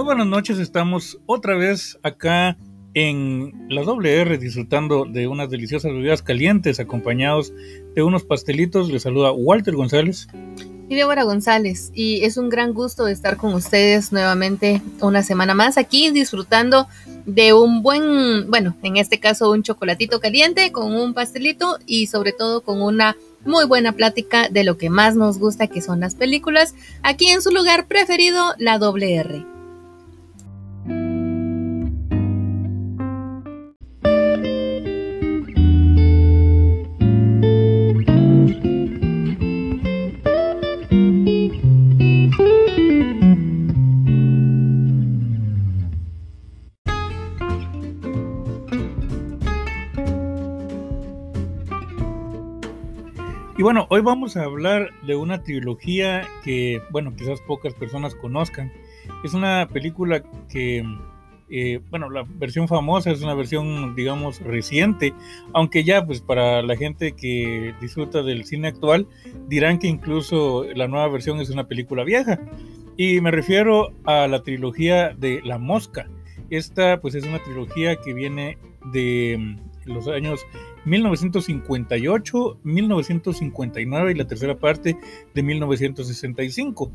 Muy buenas noches, estamos otra vez acá en la WR disfrutando de unas deliciosas bebidas calientes acompañados de unos pastelitos. Les saluda Walter González. Y Débora González, y es un gran gusto estar con ustedes nuevamente una semana más aquí disfrutando de un buen, bueno, en este caso un chocolatito caliente con un pastelito y sobre todo con una muy buena plática de lo que más nos gusta que son las películas, aquí en su lugar preferido, la WR. Y bueno, hoy vamos a hablar de una trilogía que, bueno, quizás pocas personas conozcan. Es una película que, eh, bueno, la versión famosa es una versión, digamos, reciente, aunque ya, pues para la gente que disfruta del cine actual, dirán que incluso la nueva versión es una película vieja. Y me refiero a la trilogía de La Mosca. Esta, pues, es una trilogía que viene de mm, los años 1958, 1959 y la tercera parte de 1965.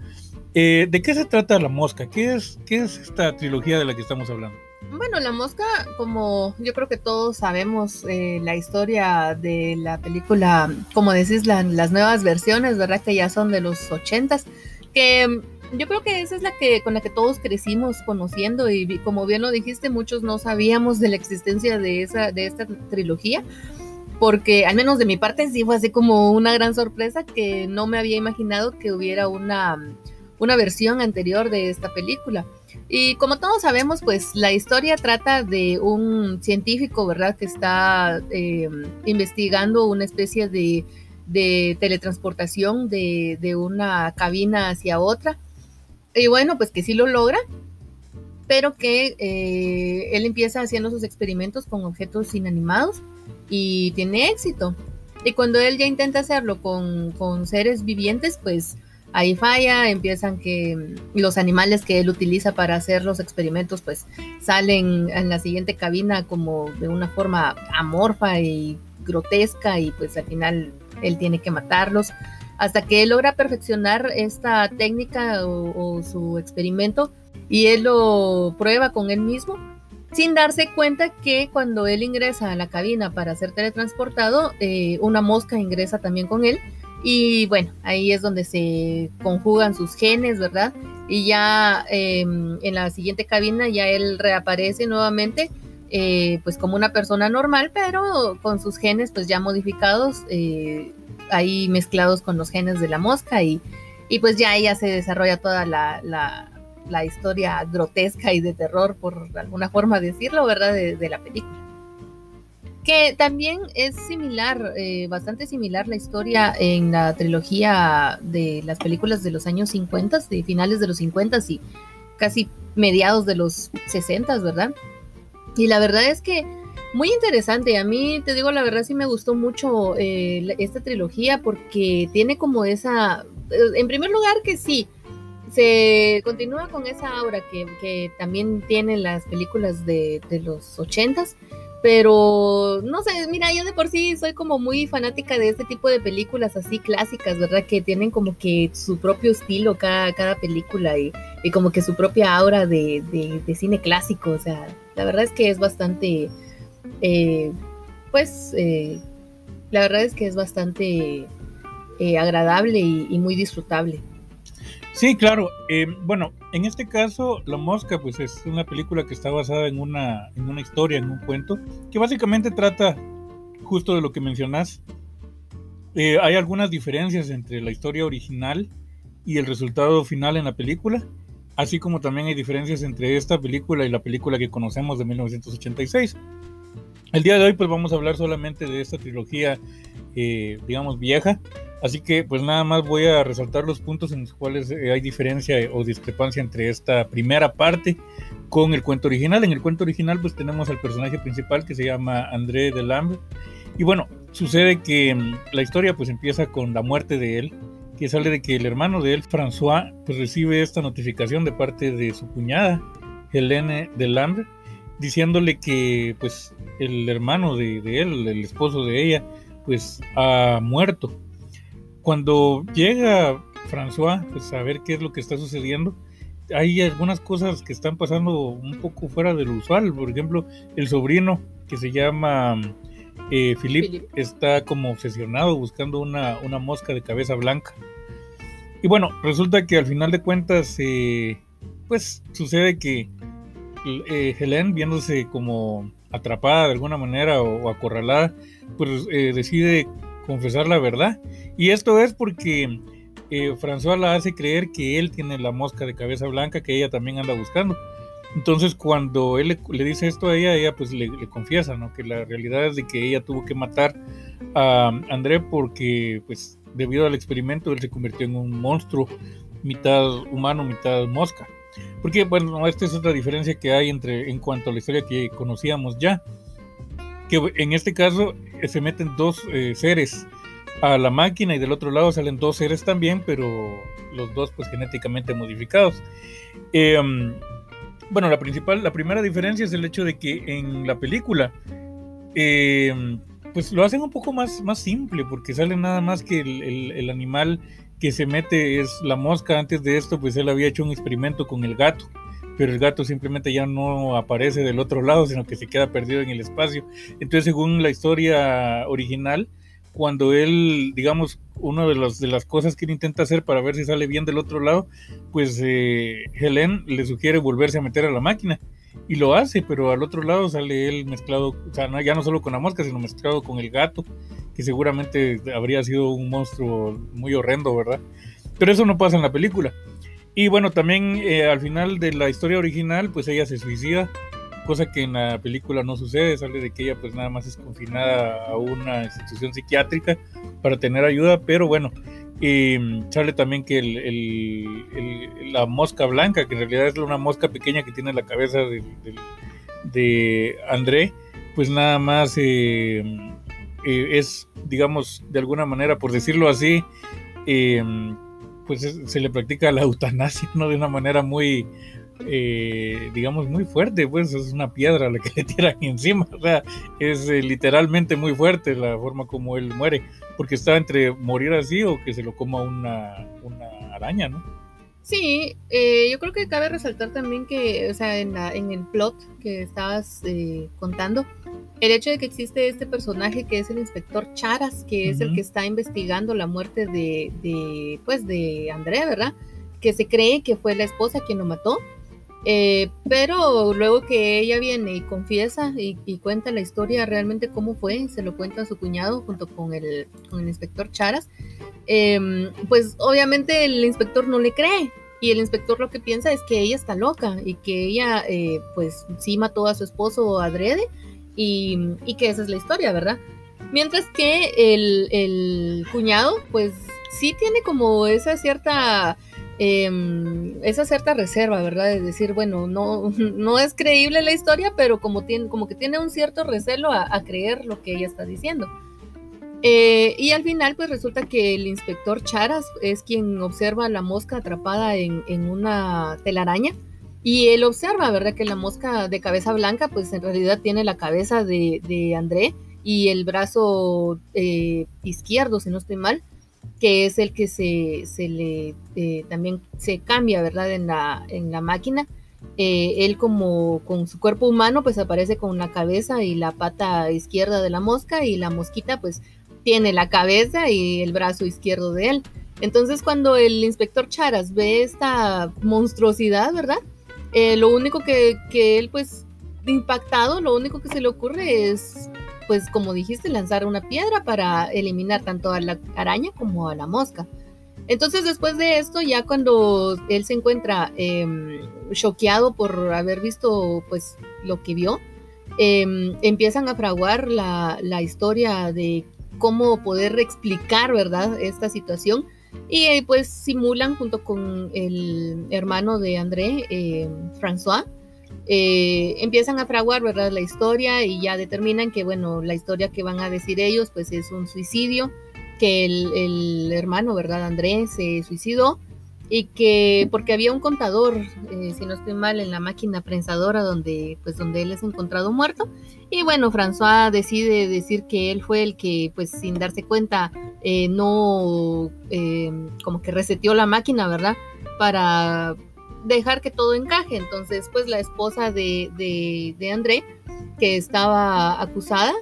Eh, ¿De qué se trata La Mosca? ¿Qué es, ¿Qué es esta trilogía de la que estamos hablando? Bueno, La Mosca, como yo creo que todos sabemos eh, la historia de la película, como decís, las nuevas versiones, ¿verdad? Que ya son de los ochentas, que yo creo que esa es la que con la que todos crecimos conociendo y como bien lo dijiste, muchos no sabíamos de la existencia de esa de esta trilogía porque al menos de mi parte sí fue así como una gran sorpresa que no me había imaginado que hubiera una, una versión anterior de esta película. Y como todos sabemos, pues la historia trata de un científico, ¿verdad? Que está eh, investigando una especie de, teletransportación de, de, una cabina hacia otra. Y bueno, pues que sí lo logra, pero que eh, él empieza haciendo sus experimentos con objetos inanimados y tiene éxito. Y cuando él ya intenta hacerlo con, seres vivientes, pues ahí falla, empiezan que los animales que él utiliza para hacer los experimentos, pues salen en la siguiente cabina como de una forma amorfa y grotesca y pues al final él tiene que matarlos hasta que él logra perfeccionar esta técnica o su experimento y él lo prueba con él mismo sin darse cuenta que cuando él ingresa a la cabina para ser teletransportado, eh, una mosca ingresa también con él. Y bueno, ahí es donde se conjugan sus genes, ¿verdad? Y ya em, en la siguiente cabina ya él reaparece nuevamente, eh, pues como una persona normal, pero con sus genes pues ya modificados, eh, ahí mezclados con los genes de la mosca y, y pues ya ella se desarrolla toda la historia grotesca y de terror, por alguna forma decirlo, ¿verdad? De, la película. Que también es similar, eh, bastante similar la historia en la trilogía de las películas de los años 50, de finales de los 50 y casi mediados de los 60, ¿verdad? Y la verdad es que muy interesante. A mí, te digo, la verdad sí me gustó mucho eh, esta trilogía porque tiene como esa, eh, en primer lugar que sí, se continúa con esa aura que, también tienen las películas de, los ochentas, pero no sé, mira, yo de por sí soy como muy fanática de este tipo de películas así clásicas, ¿verdad? Que tienen como que su propio estilo cada, cada película y, como que su propia aura de, cine clásico, o sea, la verdad es que es bastante, eh, pues, eh, la verdad es que es bastante eh, agradable y muy disfrutable. Sí, claro. Eh, bueno, en este caso, La Mosca, pues es una película que está basada en una, en una historia, en un cuento, que básicamente trata justo de lo que mencionas. Eh, hay algunas diferencias entre la historia original y el resultado final en la película, así como también hay diferencias entre esta película y la película que conocemos de 1986. El día de hoy pues vamos a hablar solamente de esta trilogía, eh, digamos, vieja, Así que pues nada más voy a resaltar los puntos en los cuales eh, hay diferencia o discrepancia entre esta primera parte con el cuento original. En el cuento original pues tenemos al personaje principal que se llama André Delambre. Y bueno, sucede que mm, la historia pues empieza con la muerte de él que sale de que el hermano de él, François, pues recibe esta notificación de parte de su cuñada, Helene Delambre, diciéndole que pues el hermano de, de, él, el esposo de ella, pues ha muerto. Cuando llega François pues a ver qué es lo que está sucediendo, hay algunas cosas que están pasando un poco fuera de lo usual. Por ejemplo, el sobrino que se llama eh, Philip, está como obsesionado buscando una, una, mosca de cabeza blanca. Y bueno, resulta que al final de cuentas, eh, pues sucede que eh, Helen, viéndose como atrapada de alguna manera o, acorralada, pues eh, decide confesar la verdad. Y esto es porque François la hace creer que él tiene la mosca de cabeza blanca que ella también anda buscando. Entonces cuando él le, dice esto a ella, ella pues le, confiesa, ¿no? Que la realidad es de que ella tuvo que matar a André porque pues debido al experimento él se convirtió en un monstruo, mitad humano, mitad mosca. Porque bueno, esta es otra diferencia que hay entre en cuanto a la historia que conocíamos ya. Que en este caso eh, se meten dos eh, seres a la máquina y del otro lado salen dos seres también, pero los dos pues genéticamente modificados. Eh, bueno, la principal, la primera diferencia es el hecho de que en la película, em, pues lo hacen un poco más, más simple, porque sale nada más que el, animal que se mete es la mosca. Antes de esto, pues él había hecho un experimento con el gato, pero el gato simplemente ya no aparece del otro lado, sino que se queda perdido en el espacio. Entonces, según la historia original, cuando él, digamos, una de, de las cosas que él intenta hacer para ver si sale bien del otro lado, pues eh, Helen le sugiere volverse a meter a la máquina y lo hace, pero al otro lado sale él mezclado, o sea, ya no solo con la mosca, sino mezclado con el gato, que seguramente habría sido un monstruo muy horrendo, ¿verdad? Pero eso no pasa en la película. Y bueno, también eh, al final de la historia original, pues ella se suicida cosa que en la película no sucede, sale de que ella pues nada más es confinada a una institución psiquiátrica para tener ayuda, pero bueno, y sale también que la mosca blanca, que en realidad es una mosca pequeña que tiene la cabeza de, de, André, pues nada más eh, eh, es, digamos, de alguna manera, por decirlo así, eh, pues se le practica la eutanasia, ¿no? De una manera muy, eh, digamos, muy fuerte, pues es una piedra la que le tiran encima, o sea, es eh, literalmente muy fuerte la forma como él muere, porque está entre morir así o que se lo coma una, una araña, ¿no? Sí, eh, yo creo que cabe resaltar también que, o sea, en, la, en el plot que estabas contando, el hecho de que existe este personaje que es el inspector Charas, que es el que está investigando la muerte de, de, pues, de Andrea, ¿verdad? Que se cree que fue la esposa quien lo mató eh, pero luego que ella viene y confiesa y, cuenta la historia realmente cómo fue, se lo cuenta a su cuñado junto con el, inspector Charas, em, pues obviamente el inspector no le cree y el inspector lo que piensa es que ella está loca y que ella eh, pues sí mató a su esposo adrede y, y, que esa es la historia, ¿verdad? Mientras que el, el cuñado pues sí tiene como esa cierta eh, esa cierta reserva, ¿verdad? De decir, bueno, no, no es creíble la historia, pero como, tiene, como que tiene un cierto recelo a, creer lo que ella está diciendo. Eh, y al final, pues resulta que el inspector Charas es quien observa la mosca atrapada en, una telaraña. Y él observa, ¿verdad? Que la mosca de cabeza blanca, pues en realidad tiene la cabeza de, André y el brazo eh, izquierdo, si no estoy mal, que es el que se, se le eh, también se cambia, ¿verdad? En la, en la máquina. Eh, él como con su cuerpo humano pues aparece con la cabeza y la pata izquierda de la mosca y la mosquita pues tiene la cabeza y el brazo izquierdo de él. Entonces cuando el inspector Charas ve esta monstruosidad, ¿verdad? Eh, lo único que, que él pues impactado, lo único que se le ocurre es pues como dijiste, lanzar una piedra para eliminar tanto a la araña como a la mosca. Entonces después de esto, ya cuando él se encuentra eh, choqueado por haber visto pues lo que vio, em, empiezan a fraguar la, historia de cómo poder explicar, ¿verdad?, esta situación. Y eh, pues simulan junto con el hermano de André, eh, François, eh, empiezan a fraguar, ¿verdad? La historia y ya determinan que, bueno, la historia que van a decir ellos, pues es un suicidio que el, hermano, ¿verdad? Andrés se suicidó y que porque había un contador, eh, si no estoy mal, en la máquina prensadora donde, pues, donde él es encontrado muerto. Y bueno, François decide decir que él fue el que, pues, sin darse cuenta, eh, no, como que reseteó la máquina, ¿verdad? Para dejar que todo encaje. Entonces, pues, la esposa de, de, de André, que estaba acusada,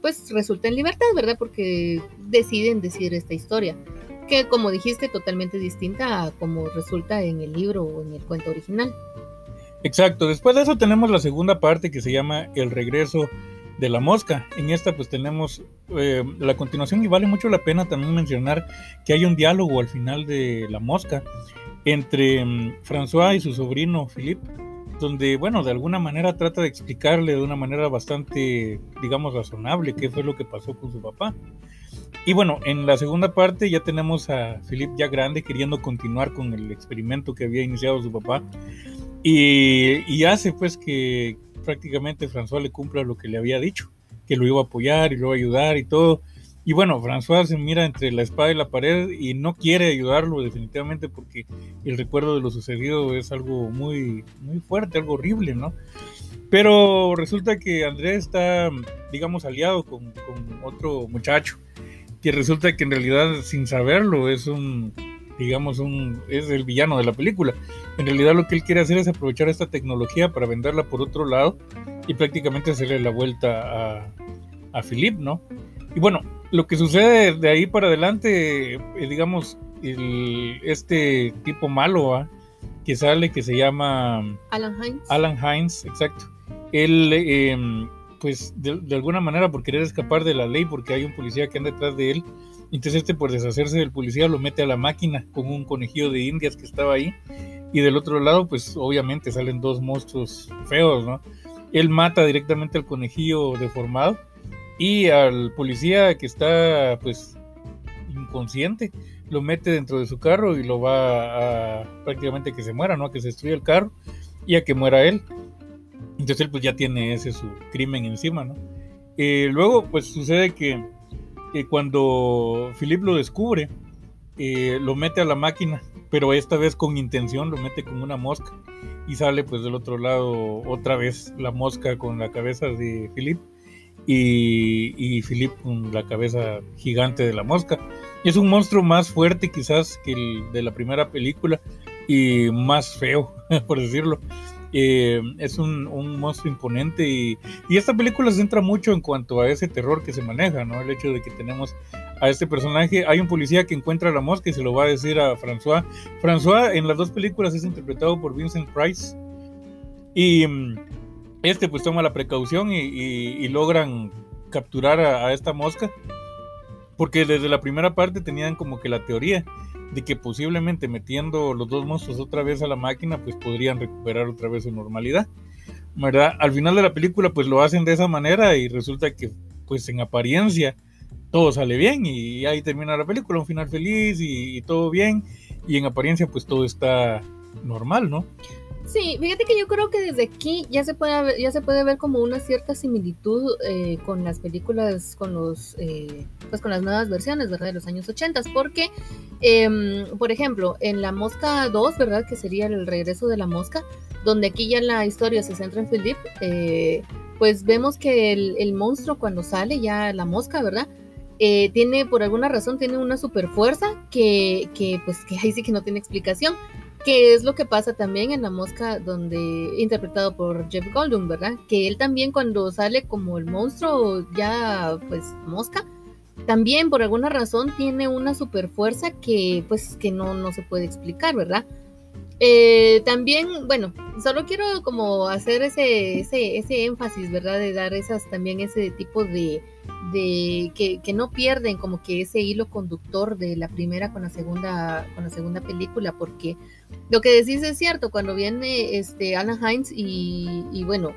pues, resulta en libertad, ¿verdad? Porque deciden decir esta historia que como dijiste, totalmente distinta a como resulta en el libro o en el cuento original. Exacto, después de eso tenemos la segunda parte que se llama El regreso de la mosca. En esta pues tenemos eh, la continuación y vale mucho la pena también mencionar que hay un diálogo al final de La mosca entre um, François y su sobrino Philippe, donde bueno, de alguna manera trata de explicarle de una manera bastante, digamos, razonable qué fue lo que pasó con su papá. Y bueno, en la segunda parte ya tenemos a Philip ya grande queriendo continuar con el experimento que había iniciado su papá. Y, hace pues que prácticamente François le cumpla lo que le había dicho, que lo iba a apoyar y lo iba a ayudar y todo. Y bueno, François se mira entre la espada y la pared y no quiere ayudarlo definitivamente porque el recuerdo de lo sucedido es algo muy, muy fuerte, algo horrible, ¿no? Pero resulta que Andrés está, digamos, aliado con, con otro muchacho que resulta que en realidad sin saberlo es un, digamos, un, es el villano de la película. En realidad lo que él quiere hacer es aprovechar esta tecnología para venderla por otro lado y prácticamente hacerle la vuelta a, a Philip, ¿no? Y bueno, lo que sucede de ahí para adelante, eh, digamos, el, este tipo malo que sale, que se llama Alan Hines. Alan Hines, exacto. Él eh, pues de, alguna manera por querer escapar de la ley porque hay un policía que anda detrás de él. Entonces este por deshacerse del policía lo mete a la máquina con un conejillo de indias que estaba ahí. Y del otro lado pues obviamente salen dos monstruos feos, ¿no? Él mata directamente al conejillo deformado y al policía que está pues inconsciente lo mete dentro de su carro y lo va a prácticamente que se muera, ¿no? A que se destruya el carro y a que muera él. Entonces él pues ya tiene ese su crimen encima, ¿no? Eh, luego pues sucede que, cuando Philip lo descubre, eh, lo mete a la máquina, pero esta vez con intención lo mete con una mosca y sale pues del otro lado otra vez la mosca con la cabeza de Philip y, y Philip con la cabeza gigante de la mosca. Y es un monstruo más fuerte quizás que el de la primera película y más feo, por decirlo. Eh, es un, monstruo imponente y, esta película se centra mucho en cuanto a ese terror que se maneja, ¿no? El hecho de que tenemos a este personaje, hay un policía que encuentra la mosca y se lo va a decir a François. François en las dos películas es interpretado por Vincent Price y mm, este pues toma la precaución y, logran capturar a esta mosca porque desde la primera parte tenían como que la teoría de que posiblemente metiendo los dos monstruos otra vez a la máquina, pues podrían recuperar otra vez su normalidad. ¿verdad? Al final de la película, pues lo hacen de esa manera y resulta que, pues en apariencia, todo sale bien y ahí termina la película, un final feliz y, y todo bien y en apariencia, pues todo está normal, ¿no? Sí, fíjate que yo creo que desde aquí ya se puede ver, ya se puede ver como una cierta similitud eh, con las películas, con los, eh, pues con las nuevas versiones. De los años 80, porque, em, por ejemplo, en La Mosca 2, ¿verdad? Que sería el regreso de la mosca, donde aquí ya la historia se centra en Philip, eh, pues vemos que el, el, monstruo cuando sale ya la mosca, ¿verdad? tiene, por alguna razón, tiene una super fuerza que, que, pues, que ahí sí que no tiene explicación que es lo que pasa también en La Mosca, donde interpretado por Jeff Goldblum, ¿verdad? Que él también cuando sale como el monstruo ya pues mosca, también por alguna razón tiene una super fuerza que pues que no, no se puede explicar, ¿verdad? Eh, también, bueno, solo quiero como hacer ese, ese, ese énfasis, ¿verdad? De dar esas también ese tipo de, de que, que, no pierden como que ese hilo conductor de la primera con la segunda, con la segunda película, porque lo que decís es cierto, cuando viene este Anna Hines y, bueno,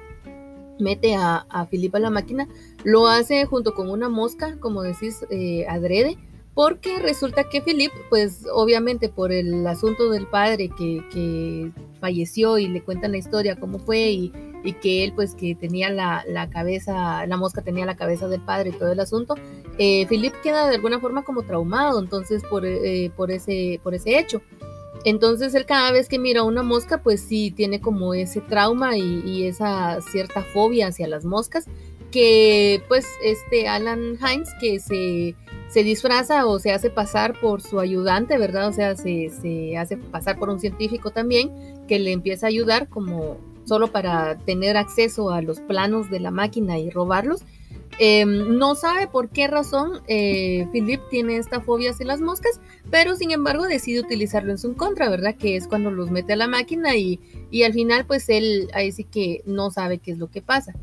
mete a, a la máquina, lo hace junto con una mosca, como decís, eh, adrede, porque resulta que Philip, pues obviamente por el asunto del padre que, que falleció y le cuentan la historia, cómo fue y, y que él pues que tenía la, la, cabeza, la mosca tenía la cabeza del padre y todo el asunto, eh, Philip queda de alguna forma como traumado, entonces por, eh, por, ese, por ese hecho. Entonces él cada vez que mira una mosca, pues sí tiene como ese trauma y, esa cierta fobia hacia las moscas, que pues este Alan Hines que se, se disfraza o se hace pasar por su ayudante, ¿verdad? O sea, se, se hace pasar por un científico también que le empieza a ayudar como solo para tener acceso a los planos de la máquina y robarlos. Em, no sabe por qué razón eh, Philip tiene esta fobia hacia las moscas, pero sin embargo decide utilizarlo en su contra, ¿verdad? Que es cuando los mete a la máquina y, y al final pues él ahí sí que no sabe qué es lo que pasa.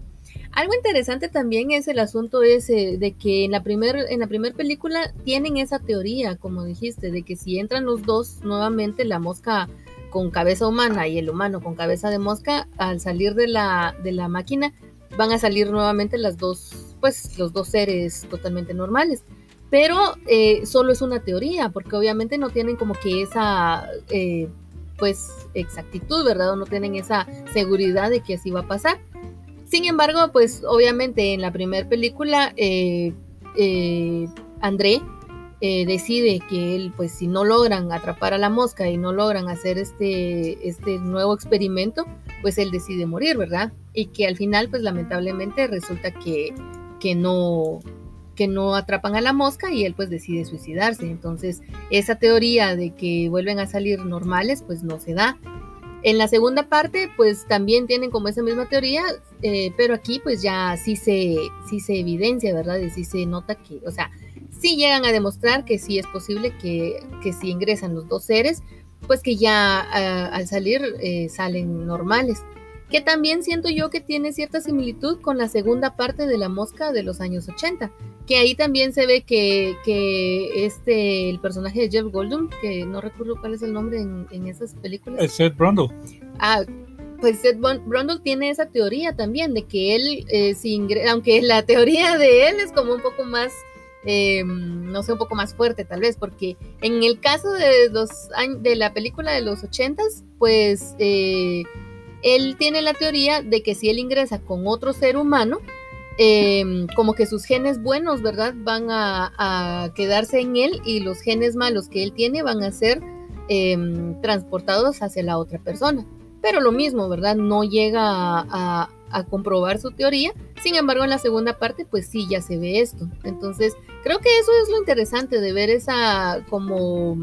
Algo interesante también es el asunto ese de que en la primera en película tienen esa teoría, como dijiste, de que si entran los dos nuevamente la mosca con cabeza humana y el humano con cabeza de mosca, al salir de la, de la máquina van a salir nuevamente las dos, pues los dos seres totalmente normales. Pero eh, solo es una teoría, porque obviamente no tienen como que esa, eh, pues, exactitud, ¿verdad? O no tienen esa seguridad de que así va a pasar. Sin embargo, pues, obviamente en la primera película, eh, André decide que él, pues, si no logran atrapar a la mosca y no logran hacer este, este nuevo experimento, pues él decide morir, ¿verdad? Y que al final, pues lamentablemente resulta que, que no que no atrapan a la mosca y él pues decide suicidarse. Entonces, esa teoría de que vuelven a salir normales, pues no se da. En la segunda parte, pues también tienen como esa misma teoría, eh, pero aquí pues ya sí se, sí se evidencia, ¿verdad? Y sí se nota que, o sea, sí llegan a demostrar que sí es posible que, que si ingresan los dos seres, pues que ya al salir eh, salen normales. Que también siento yo que tiene cierta similitud con la segunda parte de la mosca de los años 80, que ahí también se ve que, que este, el personaje de Jeff Goldblum, que no recuerdo cuál es el nombre en, esas películas. Es Seth Brundle. Ah, pues Seth Brundle tiene esa teoría también de que él, eh, aunque la teoría de él es como un poco más Em, no sé, un poco más fuerte tal vez, porque en el caso de, los, de la película de los ochentas, pues eh, él tiene la teoría de que si él ingresa con otro ser humano, em, como que sus genes buenos, ¿verdad? Van a, quedarse en él y los genes malos que él tiene van a ser em, transportados hacia la otra persona. Pero lo mismo, ¿verdad? No llega a, a comprobar su teoría. Sin embargo, en la segunda parte, pues sí, ya se ve esto. Entonces, creo que eso es lo interesante de ver esa como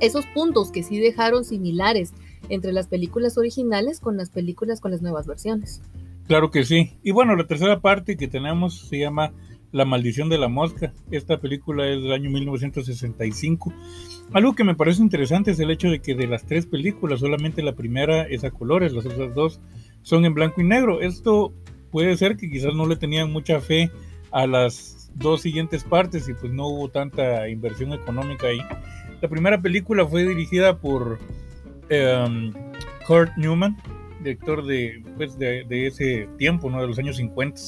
esos puntos que sí dejaron similares entre las películas originales con las películas con las nuevas versiones. Claro que sí. Y bueno, la tercera parte que tenemos se llama La maldición de la mosca. Esta película es del año 1965. Algo que me parece interesante es el hecho de que de las tres películas solamente la primera es a colores, las otras dos son en blanco y negro. Esto puede ser que quizás no le tenían mucha fe a las dos siguientes partes y pues no hubo tanta inversión económica ahí. La primera película fue dirigida por em, Kurt Newman, director de, pues, de, ese tiempo, ¿no? de los años 50.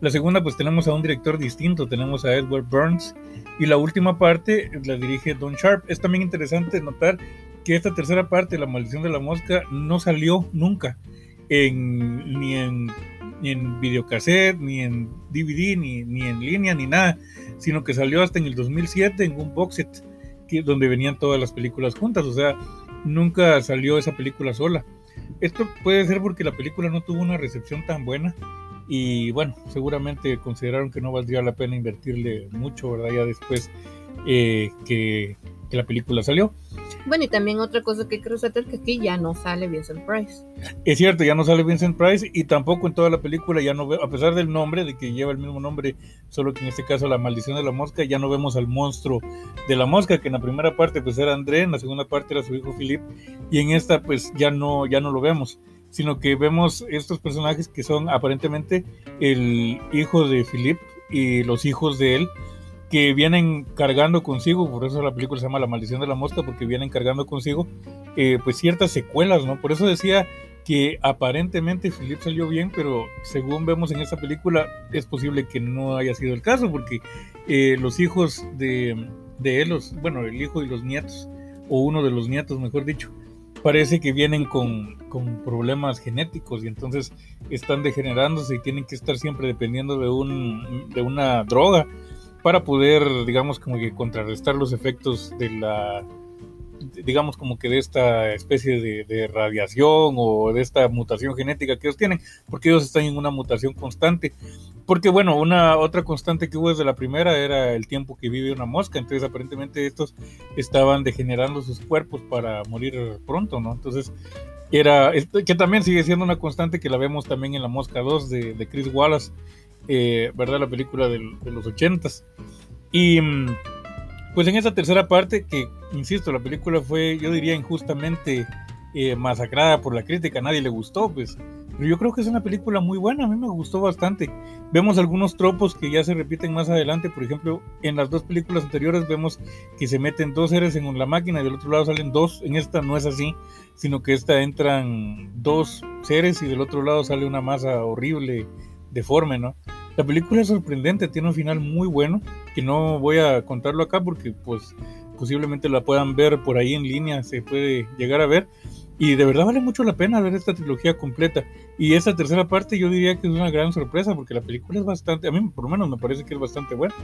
La segunda pues tenemos a un director distinto, tenemos a Edward Burns y la última parte la dirige Don Sharp. Es también interesante notar que esta tercera parte, La maldición de la mosca, no salió nunca ni, en, ni en videocassette, ni en DVD, ni, ni, en línea, ni nada, sino que salió hasta en el 2007 en un box set que, donde venían todas las películas juntas, o sea, nunca salió esa película sola. Esto puede ser porque la película no tuvo una recepción tan buena y bueno, seguramente consideraron que no valdría la pena invertirle mucho, ¿verdad? Ya después eh, que, que la película salió. Bueno, y también otra cosa que quiero resaltar que aquí ya no sale Vincent Price. Es cierto, ya no sale Vincent Price y tampoco en toda la película ya no veo, a pesar del nombre, de que lleva el mismo nombre, solo que en este caso la maldición de la mosca, ya no vemos al monstruo de la mosca, que en la primera parte pues era André, en la segunda parte era su hijo Philip, y en esta pues ya no, ya no lo vemos, sino que vemos estos personajes que son aparentemente el hijo de Philip y los hijos de él, que vienen cargando consigo, por eso la película se llama La maldición de la mosca, porque vienen cargando consigo eh, pues ciertas secuelas, ¿no? Por eso decía que aparentemente Philip salió bien, pero según vemos en esta película es posible que no haya sido el caso, porque eh, los hijos de, de él, los, bueno, el hijo y los nietos, o uno de los nietos, mejor dicho, parece que vienen con, con, problemas genéticos y entonces están degenerándose y tienen que estar siempre dependiendo de, un, de una droga para poder, digamos, como que contrarrestar los efectos de la, digamos, como que de esta especie de, radiación o de esta mutación genética que ellos tienen, porque ellos están en una mutación constante. Porque, bueno, una otra constante que hubo desde la primera era el tiempo que vive una mosca, entonces aparentemente estos estaban degenerando sus cuerpos para morir pronto, ¿no? Entonces, era, que también sigue siendo una constante que la vemos también en La Mosca 2 de, de Chris Wallace, eh, ¿verdad? La película de los ochentas. Y mm, pues en esa tercera parte, que insisto, la película fue, yo diría, injustamente eh, masacrada por la crítica, a nadie le gustó, pues. Pero yo creo que es una película muy buena, a mí me gustó bastante. Vemos algunos tropos que ya se repiten más adelante, por ejemplo, en las dos películas anteriores vemos que se meten dos seres en la máquina y del otro lado salen dos. En esta no es así, sino que esta entran dos seres y del otro lado sale una masa horrible, deforme, ¿no? La película es sorprendente, tiene un final muy bueno, que no voy a contarlo acá porque pues posiblemente la puedan ver por ahí en línea, se puede llegar a ver. Y de verdad vale mucho la pena ver esta trilogía completa. Y esa tercera parte yo diría que es una gran sorpresa porque la película es bastante, a mí por lo menos me parece que es bastante buena.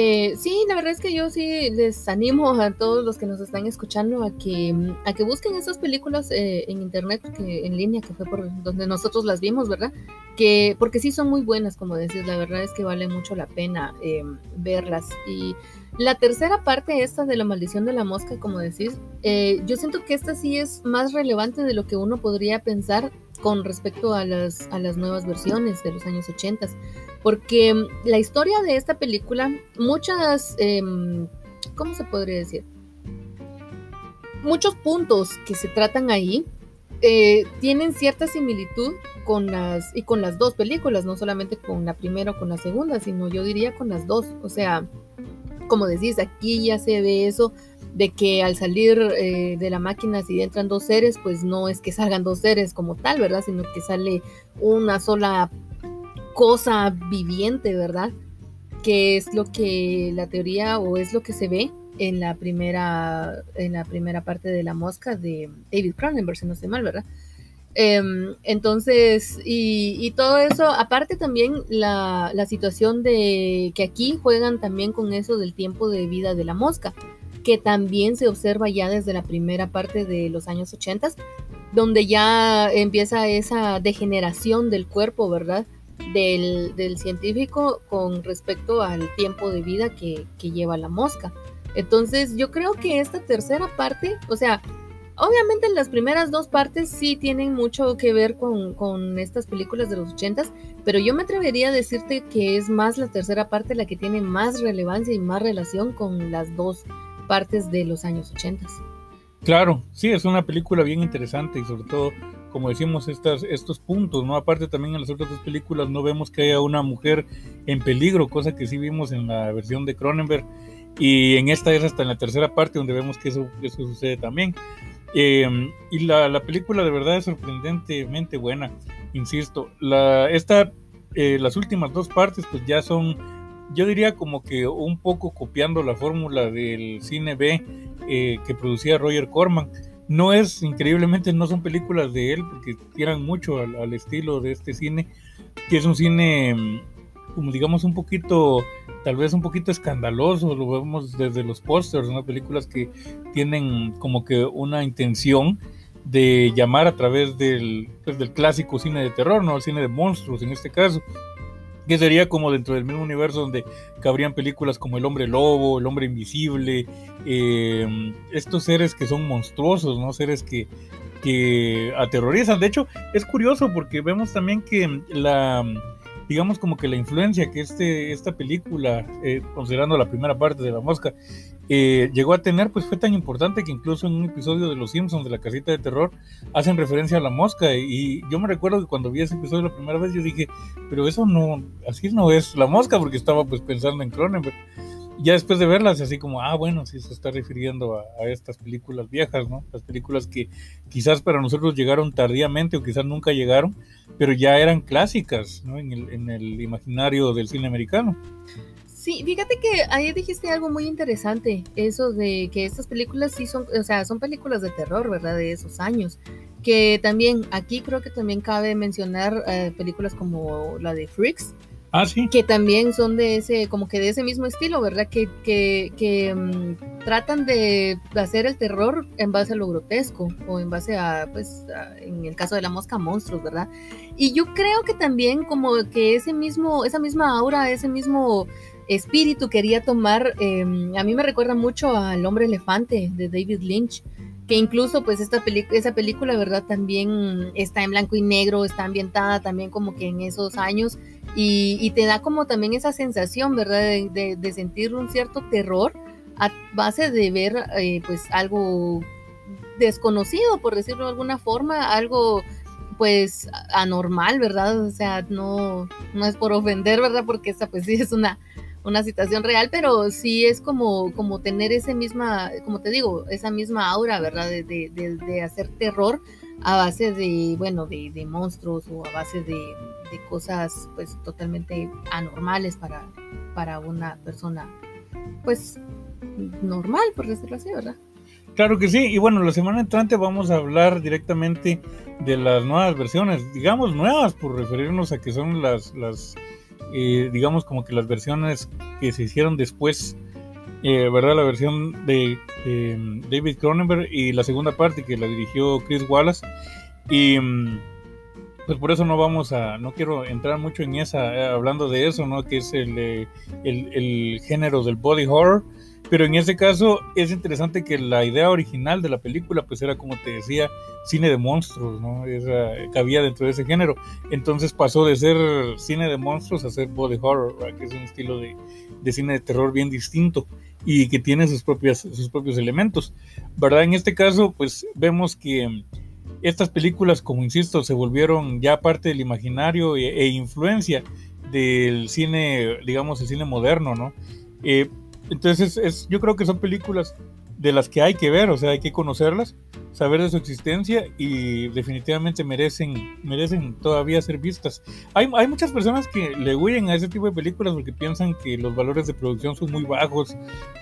Eh, sí, la verdad es que yo sí les animo a todos los que nos están escuchando a que, a que busquen esas películas eh, en internet, que, en línea, que fue por donde nosotros las vimos, ¿verdad? Que, porque sí son muy buenas, como decís, la verdad es que vale mucho la pena eh, verlas. Y la tercera parte, esta de la maldición de la mosca, como decís, yo siento que esta sí es más relevante de lo que uno podría pensar con respecto a las, a las nuevas versiones de los años 80 porque mm, la historia de esta película, muchas, em, ¿cómo se podría decir? Muchos puntos que se tratan ahí eh, tienen cierta similitud con las y con las dos películas, no solamente con la primera o con la segunda, sino yo diría con las dos. O sea, como decís, aquí ya se ve eso de que al salir eh, de la máquina, si entran dos seres, pues no es que salgan dos seres como tal, ¿verdad? Sino que sale una sola cosa viviente, ¿verdad? Que es lo que la teoría o es lo que se ve en la primera, en la primera parte de la mosca de David Cronenberg, si no estoy mal, ¿verdad? Em, entonces, y, todo eso, aparte también la, la, situación de que aquí juegan también con eso del tiempo de vida de la mosca, que también se observa ya desde la primera parte de los años 80, donde ya empieza esa degeneración del cuerpo, ¿verdad? del, científico con respecto al tiempo de vida que, lleva la mosca. Entonces yo creo que esta tercera parte, o sea, obviamente las primeras dos partes sí tienen mucho que ver con, estas películas de los ochentas, pero yo me atrevería a decirte que es más la tercera parte la que tiene más relevancia y más relación con las dos partes de los años ochentas. Claro, sí, es una película bien interesante y sobre todo como decimos, estas, estos puntos, ¿no? Aparte también en las otras dos películas no vemos que haya una mujer en peligro, cosa que sí vimos en la versión de Cronenberg, y en esta es hasta en la tercera parte donde vemos que eso, sucede también. Em, y la, la, película de verdad es sorprendentemente buena, insisto. La, esta, eh, las últimas dos partes pues ya son, yo diría como que un poco copiando la fórmula del cine B eh, que producía Roger Corman no es, increíblemente, no son películas de él, porque tiran mucho al, estilo de este cine, que es un cine, mm, como digamos, un poquito, tal vez un poquito escandaloso, lo vemos desde los pósters, ¿no? Películas que tienen como que una intención de llamar a través del, pues, del clásico cine de terror, ¿no? El cine de monstruos en este caso que sería como dentro del mismo universo donde cabrían películas como El hombre lobo, El hombre invisible, em, estos seres que son monstruosos, ¿no? Seres que, que aterrorizan. De hecho, es curioso porque vemos también que la digamos como que la influencia que este, esta película, eh, considerando la primera parte de La Mosca, eh, llegó a tener, pues fue tan importante que incluso en un episodio de Los Simpsons de la casita de terror hacen referencia a La Mosca y yo me recuerdo que cuando vi ese episodio la primera vez yo dije, pero eso no, así no es La Mosca porque estaba pues pensando en Cronenberg ya después de verlas, así como, ah, bueno, sí se está refiriendo a, estas películas viejas, ¿no? Las películas que quizás para nosotros llegaron tardíamente o quizás nunca llegaron, pero ya eran clásicas, ¿no? En el, en el imaginario del cine americano. Sí, fíjate que ahí dijiste algo muy interesante, eso de que estas películas sí son, o sea, son películas de terror, ¿verdad? De esos años. Que también, aquí creo que también cabe mencionar eh, películas como la de Freaks, Ah, sí. Que también son de ese, como que de ese mismo estilo, ¿verdad? Que, que, que mm, tratan de hacer el terror en base a lo grotesco o en base a, pues, en el caso de la mosca, monstruos, ¿verdad? Y yo creo que también como que ese mismo, esa misma aura, ese mismo espíritu quería tomar, em, a mí me recuerda mucho al hombre elefante de David Lynch que incluso pues esta esa película, ¿verdad? También está en blanco y negro, está ambientada también como que en esos años y, te da como también esa sensación, ¿verdad? De, sentir un cierto terror a base de ver eh, pues algo desconocido, por decirlo de alguna forma, algo pues anormal, ¿verdad? O sea, no, no es por ofender, ¿verdad? Porque esta pues sí es una una situación real, pero sí es como, como tener ese misma, como te digo, esa misma aura, ¿verdad? De, de, hacer terror a base de, bueno, de, monstruos o a base de, cosas pues totalmente anormales para, para una persona pues normal, por decirlo así, ¿verdad? Claro que sí, y bueno, la semana entrante vamos a hablar directamente de las nuevas versiones, digamos nuevas por referirnos a que son las, las eh, digamos como que las versiones que se hicieron después, eh, ¿verdad? La versión de em, David Cronenberg y la segunda parte que la dirigió Chris Wallace. Y mm, pues por eso no vamos a, no quiero entrar mucho en esa, eh, hablando de eso, ¿no? Que es el, el, el género del body horror. Pero en este caso es interesante que la idea original de la película pues era como te decía cine de monstruos, ¿no? cabía dentro de ese género. Entonces pasó de ser cine de monstruos a ser body horror, que es un estilo de, cine de terror bien distinto y que tiene sus, propias, sus propios elementos, ¿verdad? En este caso pues vemos que estas películas, como insisto, se volvieron ya parte del imaginario e, e influencia del cine, digamos, el cine moderno, ¿no? Eh, entonces, es, yo creo que son películas de las que hay que ver, o sea, hay que conocerlas, saber de su existencia y definitivamente merecen, merecen todavía ser vistas. Hay, hay muchas personas que le huyen a ese tipo de películas porque piensan que los valores de producción son muy bajos,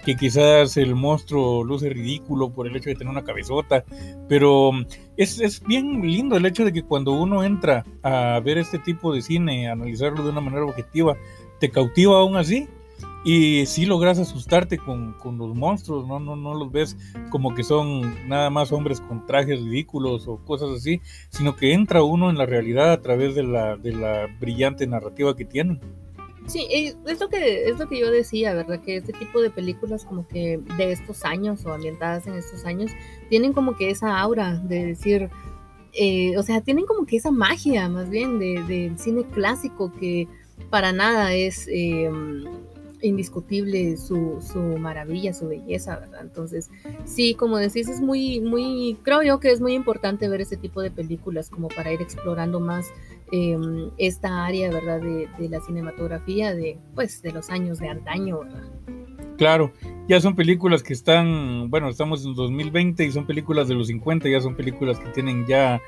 que quizás el monstruo luce ridículo por el hecho de tener una cabezota, pero es, es bien lindo el hecho de que cuando uno entra a ver este tipo de cine, analizarlo de una manera objetiva, te cautiva aún así y sí logras asustarte con, con, los monstruos, ¿no? ¿no? No los ves como que son nada más hombres con trajes ridículos o cosas así, sino que entra uno en la realidad a través de la, de la brillante narrativa que tienen. Sí, es lo, que, es lo que yo decía, ¿verdad? Que este tipo de películas como que de estos años o ambientadas en estos años tienen como que esa aura de decir, eh, o sea, tienen como que esa magia más bien del de, cine clásico que para nada es... Eh, indiscutible su, su, maravilla, su belleza, ¿verdad? Entonces, sí, como decís, es muy, muy, creo yo que es muy importante ver ese tipo de películas como para ir explorando más em, esta área, ¿verdad? De, de, la cinematografía de, pues, de los años de antaño, ¿verdad? Claro, ya son películas que están, bueno, estamos en 2020 y son películas de los 50, ya son películas que tienen ya,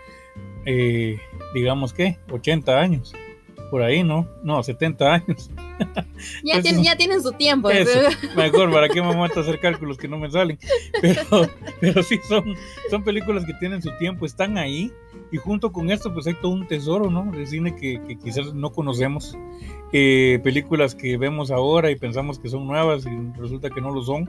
eh, digamos que, 80 años, por ahí, ¿no? No, 70 años. Ya, ya tienen su tiempo. mejor, ¿para qué me a hacer cálculos que no me salen? Pero, pero sí, son, son películas que tienen su tiempo, están ahí. Y junto con esto, pues hay todo un tesoro, ¿no? De cine que, quizás no conocemos. Eh, películas que vemos ahora y pensamos que son nuevas y resulta que no lo son.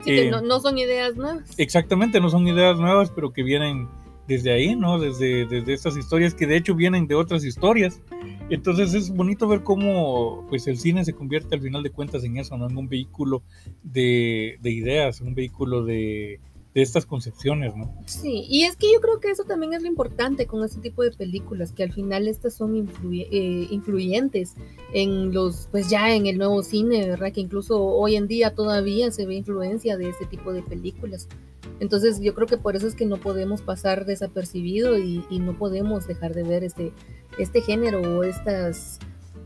Sí, que eh, no, no son ideas nuevas. Exactamente, no son ideas nuevas, pero que vienen desde ahí, ¿no? Desde, desde estas historias que de hecho vienen de otras historias. Entonces es bonito ver cómo pues el cine se convierte al final de cuentas en eso, ¿no? En un vehículo de, de ideas, un vehículo de, de estas concepciones, ¿no? Sí, y es que yo creo que eso también es lo importante con este tipo de películas, que al final estas son eh, influyentes en los, pues ya en el nuevo cine, ¿verdad? Que incluso hoy en día todavía se ve influencia de este tipo de películas. Entonces yo creo que por eso es que no podemos pasar desapercibido y, no podemos dejar de ver este, este género o estas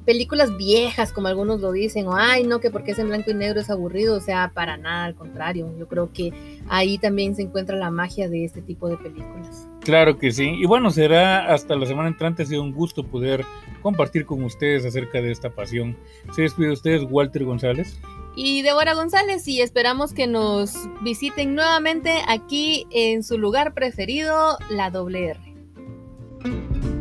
películas viejas, como algunos lo dicen, o ay, no, que porque es en blanco y negro es aburrido, o sea, para nada, al contrario, yo creo que ahí también se encuentra la magia de este tipo de películas. Claro que sí, y bueno, será hasta la semana entrante, ha sido un gusto poder compartir con ustedes acerca de esta pasión. Se despide de ustedes, Walter González y Débora González y esperamos que nos visiten nuevamente aquí en su lugar preferido, la doble R.